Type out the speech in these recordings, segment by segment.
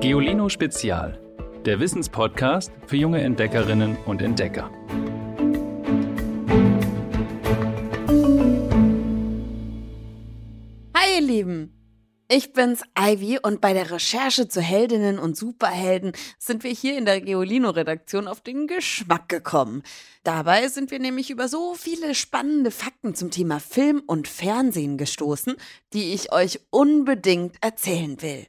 Geolino Spezial, der Wissenspodcast für junge Entdeckerinnen und Entdecker. Hi ihr Lieben, ich bin's Ivy und bei der Recherche zu Heldinnen und Superhelden sind wir hier in der Geolino-Redaktion auf den Geschmack gekommen. Dabei sind wir nämlich über so viele spannende Fakten zum Thema Film und Fernsehen gestoßen, die ich euch unbedingt erzählen will.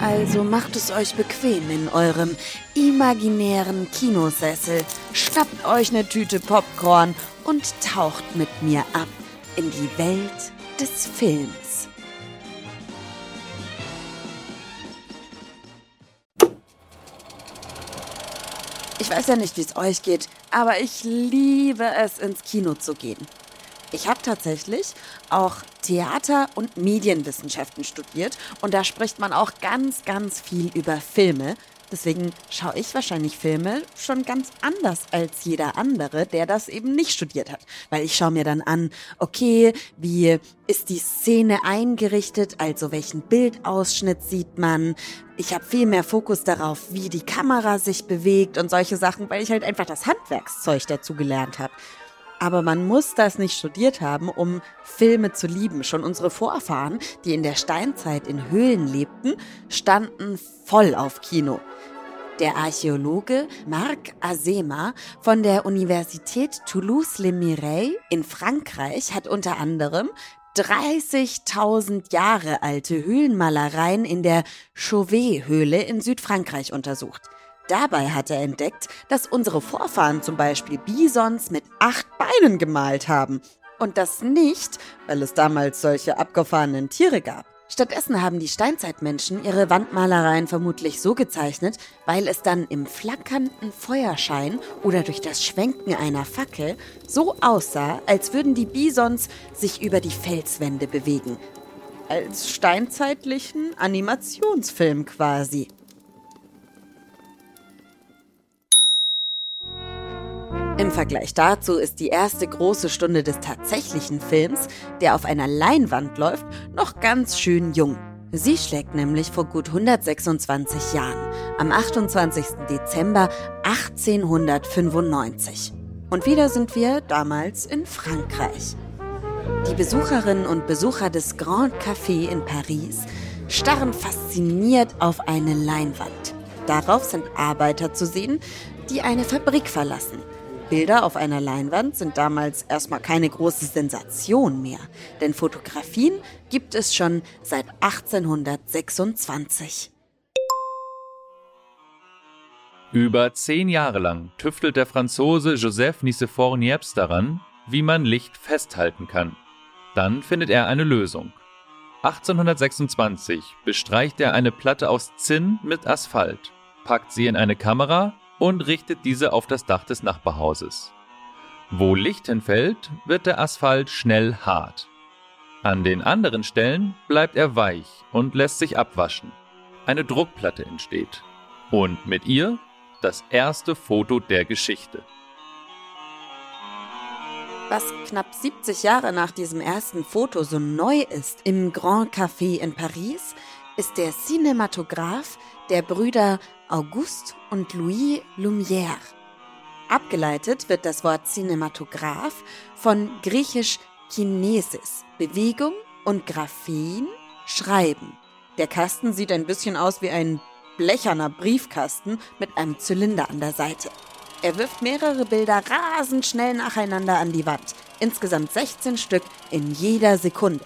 Also macht es euch bequem in eurem imaginären Kinosessel, schnappt euch eine Tüte Popcorn und taucht mit mir ab in die Welt des Films. Ich weiß ja nicht, wie es euch geht, aber ich liebe es, ins Kino zu gehen. Ich habe tatsächlich auch Theater- und Medienwissenschaften studiert und da spricht man auch ganz, ganz viel über Filme. Deswegen schaue ich wahrscheinlich Filme schon ganz anders als jeder andere, der das eben nicht studiert hat. Weil ich schaue mir dann an, okay, wie ist die Szene eingerichtet, also welchen Bildausschnitt sieht man. Ich habe viel mehr Fokus darauf, wie die Kamera sich bewegt und solche Sachen, weil ich halt einfach das Handwerkszeug dazu gelernt habe. Aber man muss das nicht studiert haben, um Filme zu lieben. Schon unsere Vorfahren, die in der Steinzeit in Höhlen lebten, standen voll auf Kino. Der Archäologe Marc Azema von der Universität Toulouse-Le Mireille in Frankreich hat unter anderem 30.000 Jahre alte Höhlenmalereien in der Chauvet-Höhle in Südfrankreich untersucht. Dabei hat er entdeckt, dass unsere Vorfahren zum Beispiel Bisons mit acht Beinen gemalt haben. Und das nicht, weil es damals solche abgefahrenen Tiere gab. Stattdessen haben die Steinzeitmenschen ihre Wandmalereien vermutlich so gezeichnet, weil es dann im flackernden Feuerschein oder durch das Schwenken einer Fackel so aussah, als würden die Bisons sich über die Felswände bewegen. Als steinzeitlichen Animationsfilm quasi. Im Vergleich dazu ist die erste große Stunde des tatsächlichen Films, der auf einer Leinwand läuft, noch ganz schön jung. Sie schlägt nämlich vor gut 126 Jahren, am 28. Dezember 1895. Und wieder sind wir damals in Frankreich. Die Besucherinnen und Besucher des Grand Café in Paris starren fasziniert auf eine Leinwand. Darauf sind Arbeiter zu sehen, die eine Fabrik verlassen – Bilder auf einer Leinwand sind damals erstmal keine große Sensation mehr, denn Fotografien gibt es schon seit 1826. Über zehn Jahre lang tüftelt der Franzose Joseph Nicephore Niepce daran, wie man Licht festhalten kann. Dann findet er eine Lösung. 1826 bestreicht er eine Platte aus Zinn mit Asphalt, packt sie in eine Kamera und richtet diese auf das Dach des Nachbarhauses. Wo Licht hinfällt, wird der Asphalt schnell hart. An den anderen Stellen bleibt er weich und lässt sich abwaschen. Eine Druckplatte entsteht. Und mit ihr das erste Foto der Geschichte. Was knapp 70 Jahre nach diesem ersten Foto so neu ist im Grand Café in Paris, ist der Cinematograph der Brüder Auguste und Louis Lumière. Abgeleitet wird das Wort Cinematograph von griechisch Kinesis, Bewegung und Graphen, Schreiben. Der Kasten sieht ein bisschen aus wie ein blecherner Briefkasten mit einem Zylinder an der Seite. Er wirft mehrere Bilder rasend schnell nacheinander an die Wand, insgesamt 16 Stück in jeder Sekunde.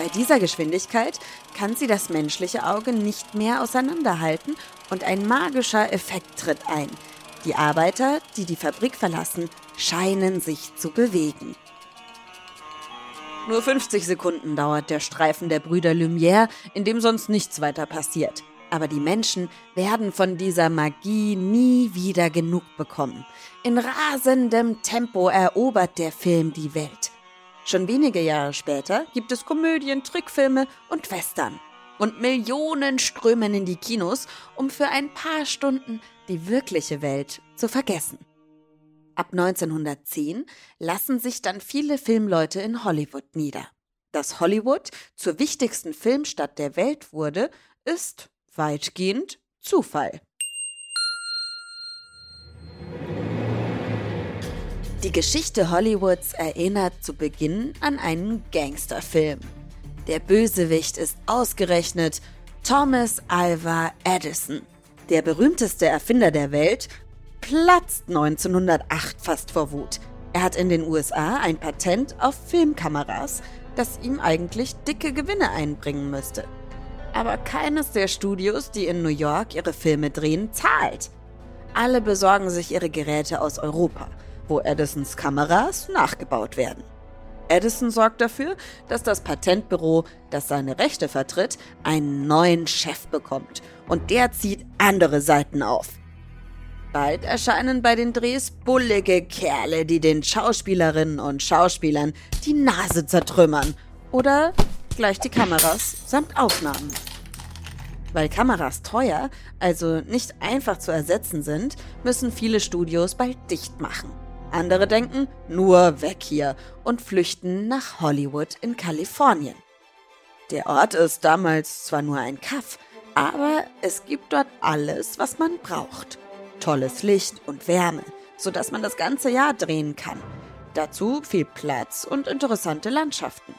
Bei dieser Geschwindigkeit kann sie das menschliche Auge nicht mehr auseinanderhalten und ein magischer Effekt tritt ein. Die Arbeiter, die die Fabrik verlassen, scheinen sich zu bewegen. Nur 50 Sekunden dauert der Streifen der Brüder Lumière, in dem sonst nichts weiter passiert. Aber die Menschen werden von dieser Magie nie wieder genug bekommen. In rasendem Tempo erobert der Film die Welt. Schon wenige Jahre später gibt es Komödien, Trickfilme und Western. Und Millionen strömen in die Kinos, um für ein paar Stunden die wirkliche Welt zu vergessen. Ab 1910 lassen sich dann viele Filmleute in Hollywood nieder. Dass Hollywood zur wichtigsten Filmstadt der Welt wurde, ist weitgehend Zufall. Die Geschichte Hollywoods erinnert zu Beginn an einen Gangsterfilm. Der Bösewicht ist ausgerechnet Thomas Alva Edison. Der berühmteste Erfinder der Welt platzt 1908 fast vor Wut. Er hat in den USA ein Patent auf Filmkameras, das ihm eigentlich dicke Gewinne einbringen müsste. Aber keines der Studios, die in New York ihre Filme drehen, zahlt. Alle besorgen sich ihre Geräte aus Europa, wo Edisons Kameras nachgebaut werden. Edison sorgt dafür, dass das Patentbüro, das seine Rechte vertritt, einen neuen Chef bekommt. Und der zieht andere Seiten auf. Bald erscheinen bei den Drehs bullige Kerle, die den Schauspielerinnen und Schauspielern die Nase zertrümmern. Oder gleich die Kameras samt Aufnahmen. Weil Kameras teuer, also nicht einfach zu ersetzen sind, müssen viele Studios bald dicht machen. Andere denken, nur weg hier und flüchten nach Hollywood in Kalifornien. Der Ort ist damals zwar nur ein Kaff, aber es gibt dort alles, was man braucht tolles Licht und Wärme, sodass man das ganze Jahr drehen kann. Dazu viel Platz und interessante Landschaften.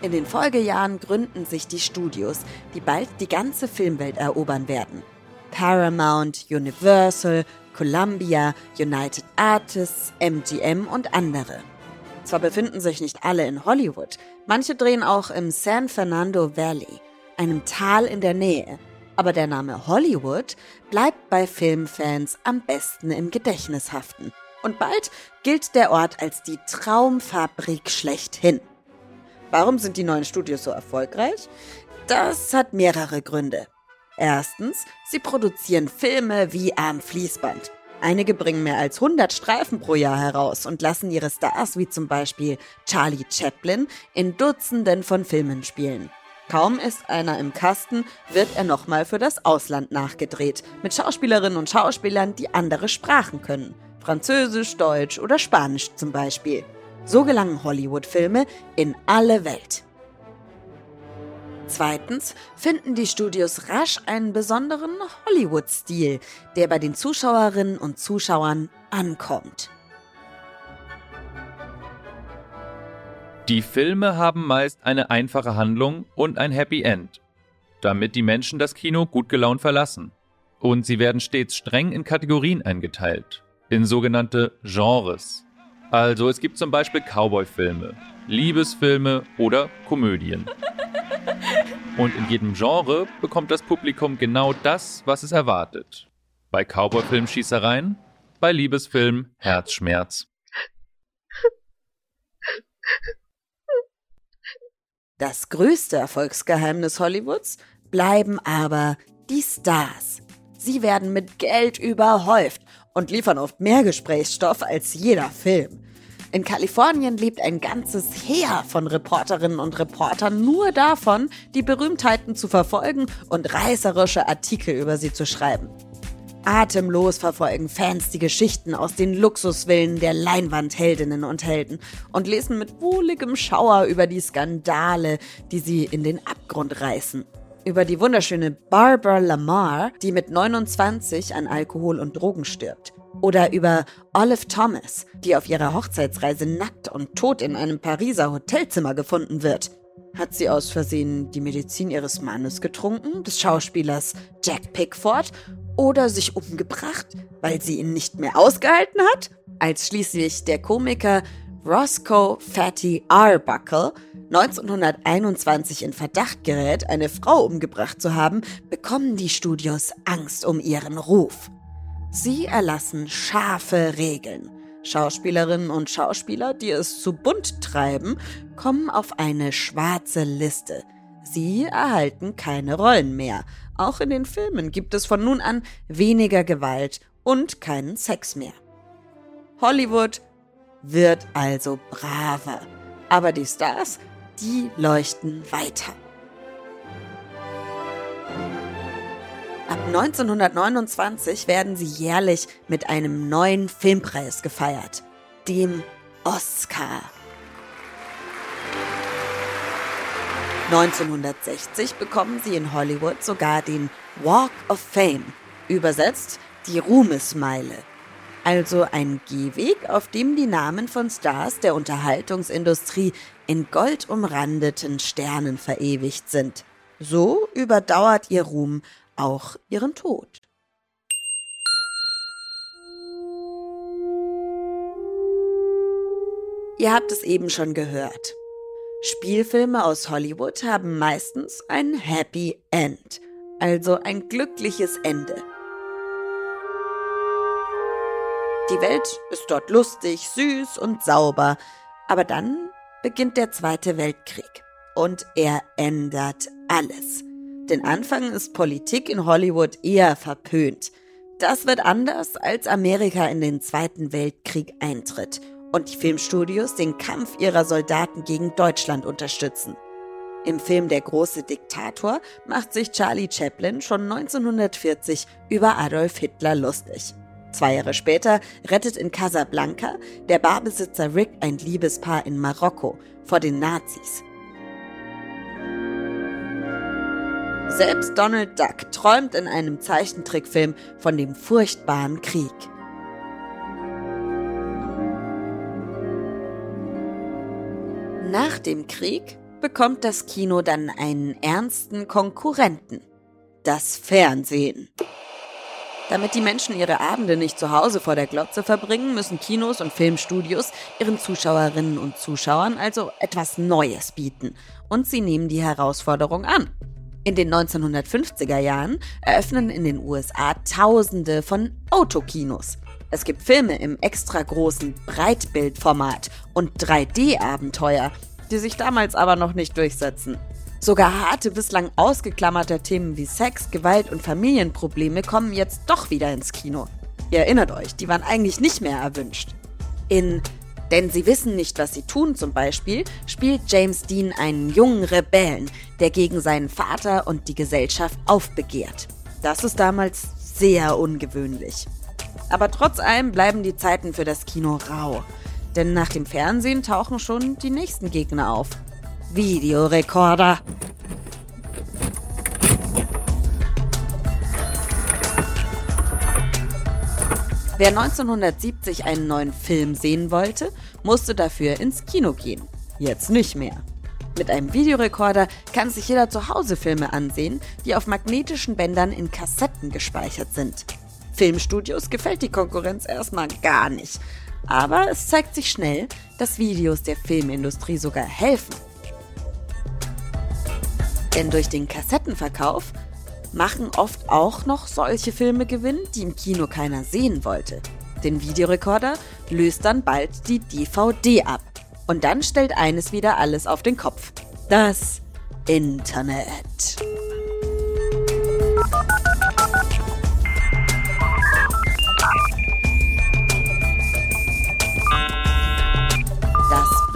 In den Folgejahren gründen sich die Studios, die bald die ganze Filmwelt erobern werden. Paramount, Universal, Columbia, United Artists, MGM und andere. Zwar befinden sich nicht alle in Hollywood, manche drehen auch im San Fernando Valley, einem Tal in der Nähe, aber der Name Hollywood bleibt bei Filmfans am besten im Gedächtnis haften. Und bald gilt der Ort als die Traumfabrik schlechthin. Warum sind die neuen Studios so erfolgreich? Das hat mehrere Gründe. Erstens, sie produzieren Filme wie am Fließband. Einige bringen mehr als 100 Streifen pro Jahr heraus und lassen ihre Stars wie zum Beispiel Charlie Chaplin in Dutzenden von Filmen spielen. Kaum ist einer im Kasten, wird er nochmal für das Ausland nachgedreht, mit Schauspielerinnen und Schauspielern, die andere Sprachen können. Französisch, Deutsch oder Spanisch zum Beispiel. So gelangen Hollywood-Filme in alle Welt. Zweitens finden die Studios rasch einen besonderen Hollywood-Stil, der bei den Zuschauerinnen und Zuschauern ankommt. Die Filme haben meist eine einfache Handlung und ein Happy End, damit die Menschen das Kino gut gelaunt verlassen. Und sie werden stets streng in Kategorien eingeteilt, in sogenannte Genres. Also es gibt zum Beispiel Cowboy-Filme, Liebesfilme oder Komödien. Und in jedem Genre bekommt das Publikum genau das, was es erwartet. Bei Cowboy-Film Schießereien, bei Liebesfilm Herzschmerz. Das größte Erfolgsgeheimnis Hollywoods bleiben aber die Stars. Sie werden mit Geld überhäuft und liefern oft mehr Gesprächsstoff als jeder Film. In Kalifornien lebt ein ganzes Heer von Reporterinnen und Reportern nur davon, die Berühmtheiten zu verfolgen und reißerische Artikel über sie zu schreiben. Atemlos verfolgen Fans die Geschichten aus den Luxusvillen der Leinwandheldinnen und Helden und lesen mit wohligem Schauer über die Skandale, die sie in den Abgrund reißen. Über die wunderschöne Barbara Lamar, die mit 29 an Alkohol und Drogen stirbt. Oder über Olive Thomas, die auf ihrer Hochzeitsreise nackt und tot in einem Pariser Hotelzimmer gefunden wird. Hat sie aus Versehen die Medizin ihres Mannes getrunken, des Schauspielers Jack Pickford, oder sich umgebracht, weil sie ihn nicht mehr ausgehalten hat? Als schließlich der Komiker Roscoe Fatty Arbuckle 1921 in Verdacht gerät, eine Frau umgebracht zu haben, bekommen die Studios Angst um ihren Ruf. Sie erlassen scharfe Regeln. Schauspielerinnen und Schauspieler, die es zu bunt treiben, kommen auf eine schwarze Liste. Sie erhalten keine Rollen mehr. Auch in den Filmen gibt es von nun an weniger Gewalt und keinen Sex mehr. Hollywood wird also braver. Aber die Stars, die leuchten weiter. Ab 1929 werden sie jährlich mit einem neuen Filmpreis gefeiert, dem Oscar. 1960 bekommen sie in Hollywood sogar den Walk of Fame, übersetzt die Ruhmesmeile. Also ein Gehweg, auf dem die Namen von Stars der Unterhaltungsindustrie in goldumrandeten Sternen verewigt sind. So überdauert ihr Ruhm auch ihren Tod. Ihr habt es eben schon gehört. Spielfilme aus Hollywood haben meistens ein Happy End, also ein glückliches Ende. Die Welt ist dort lustig, süß und sauber, aber dann beginnt der Zweite Weltkrieg und er ändert alles. Denn Anfang ist Politik in Hollywood eher verpönt. Das wird anders, als Amerika in den Zweiten Weltkrieg eintritt und die Filmstudios den Kampf ihrer Soldaten gegen Deutschland unterstützen. Im Film Der große Diktator macht sich Charlie Chaplin schon 1940 über Adolf Hitler lustig. Zwei Jahre später rettet in Casablanca der Barbesitzer Rick ein Liebespaar in Marokko vor den Nazis. Selbst Donald Duck träumt in einem Zeichentrickfilm von dem furchtbaren Krieg. Nach dem Krieg bekommt das Kino dann einen ernsten Konkurrenten. Das Fernsehen. Damit die Menschen ihre Abende nicht zu Hause vor der Glotze verbringen, müssen Kinos und Filmstudios ihren Zuschauerinnen und Zuschauern also etwas Neues bieten. Und sie nehmen die Herausforderung an. In den 1950er Jahren eröffnen in den USA Tausende von Autokinos. Es gibt Filme im extra großen Breitbildformat und 3D-Abenteuer, die sich damals aber noch nicht durchsetzen. Sogar harte, bislang ausgeklammerte Themen wie Sex, Gewalt und Familienprobleme kommen jetzt doch wieder ins Kino. Ihr erinnert euch, die waren eigentlich nicht mehr erwünscht. In Denn sie wissen nicht, was sie tun zum Beispiel, spielt James Dean einen jungen Rebellen, der gegen seinen Vater und die Gesellschaft aufbegehrt. Das ist damals sehr ungewöhnlich. Aber trotz allem bleiben die Zeiten für das Kino rau. Denn nach dem Fernsehen tauchen schon die nächsten Gegner auf. Videorekorder. Wer 1970 einen neuen Film sehen wollte, musste dafür ins Kino gehen. Jetzt nicht mehr. Mit einem Videorekorder kann sich jeder zu Hause Filme ansehen, die auf magnetischen Bändern in Kassetten gespeichert sind. Filmstudios gefällt die Konkurrenz erstmal gar nicht. Aber es zeigt sich schnell, dass Videos der Filmindustrie sogar helfen. Denn durch den Kassettenverkauf machen oft auch noch solche Filme Gewinn, die im Kino keiner sehen wollte. Den Videorekorder löst dann bald die DVD ab. Und dann stellt eines wieder alles auf den Kopf. Das Internet.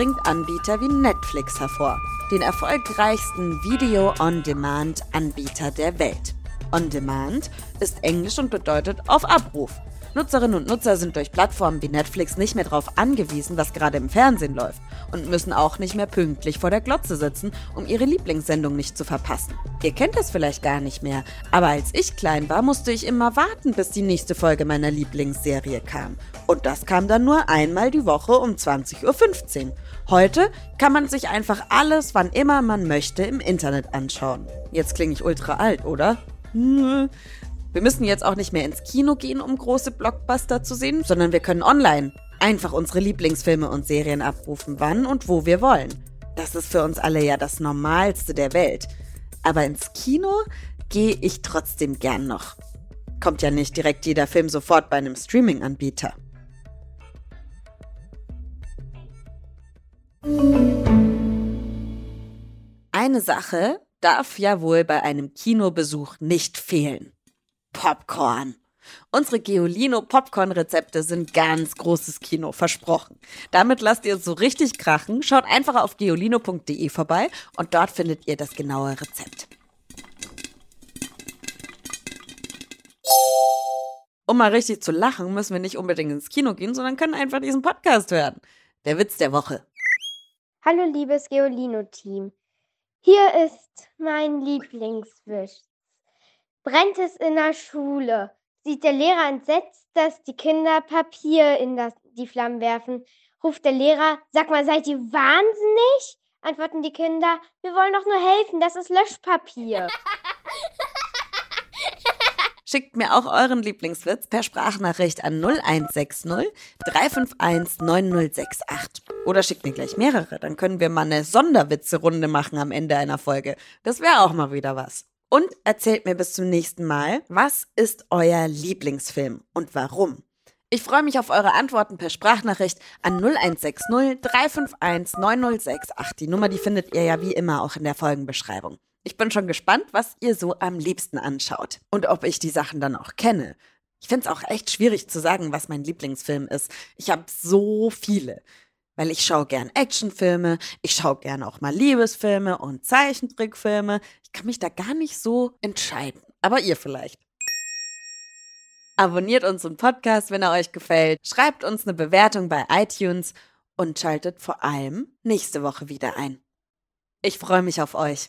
Bringt Anbieter wie Netflix hervor, den erfolgreichsten Video-on-Demand-Anbieter der Welt. On Demand ist Englisch und bedeutet auf Abruf. Nutzerinnen und Nutzer sind durch Plattformen wie Netflix nicht mehr darauf angewiesen, was gerade im Fernsehen läuft und müssen auch nicht mehr pünktlich vor der Glotze sitzen, um ihre Lieblingssendung nicht zu verpassen. Ihr kennt das vielleicht gar nicht mehr, aber als ich klein war, musste ich immer warten, bis die nächste Folge meiner Lieblingsserie kam. Und das kam dann nur einmal die Woche um 20.15 Uhr. Heute kann man sich einfach alles, wann immer man möchte, im Internet anschauen. Jetzt klinge ich ultra alt, oder? Wir müssen jetzt auch nicht mehr ins Kino gehen, um große Blockbuster zu sehen, sondern wir können online einfach unsere Lieblingsfilme und Serien abrufen, wann und wo wir wollen. Das ist für uns alle ja das Normalste der Welt. Aber ins Kino gehe ich trotzdem gern noch. Kommt ja nicht direkt jeder Film sofort bei einem Streaming-Anbieter. Eine Sache darf ja wohl bei einem Kinobesuch nicht fehlen. Popcorn. Unsere Geolino Popcorn Rezepte sind ganz großes Kino, versprochen. Damit lasst ihr es so richtig krachen. Schaut einfach auf geolino.de vorbei und dort findet ihr das genaue Rezept. Um mal richtig zu lachen, müssen wir nicht unbedingt ins Kino gehen, sondern können einfach diesen Podcast hören. Der Witz der Woche. Hallo liebes Geolino-Team. Hier ist mein Lieblingswisch. Brennt es in der Schule, sieht der Lehrer entsetzt, dass die Kinder Papier in das, die Flammen werfen. Ruft der Lehrer, sag mal, seid ihr wahnsinnig? Antworten die Kinder, wir wollen doch nur helfen, das ist Löschpapier. Schickt mir auch euren Lieblingswitz per Sprachnachricht an 0160 351 9068. Oder schickt mir gleich mehrere, dann können wir mal eine Sonderwitze-Runde machen am Ende einer Folge. Das wäre auch mal wieder was. Und erzählt mir bis zum nächsten Mal, was ist euer Lieblingsfilm und warum? Ich freue mich auf eure Antworten per Sprachnachricht an 0160 351 9068. Die Nummer, die findet ihr ja wie immer auch in der Folgenbeschreibung. Ich bin schon gespannt, was ihr so am liebsten anschaut und ob ich die Sachen dann auch kenne. Ich finde es auch echt schwierig zu sagen, was mein Lieblingsfilm ist. Ich habe so viele. Weil ich schaue gern Actionfilme, ich schaue gern auch mal Liebesfilme und Zeichentrickfilme. Ich kann mich da gar nicht so entscheiden. Aber ihr vielleicht. Abonniert unseren Podcast, wenn er euch gefällt. Schreibt uns eine Bewertung bei iTunes und schaltet vor allem nächste Woche wieder ein. Ich freue mich auf euch.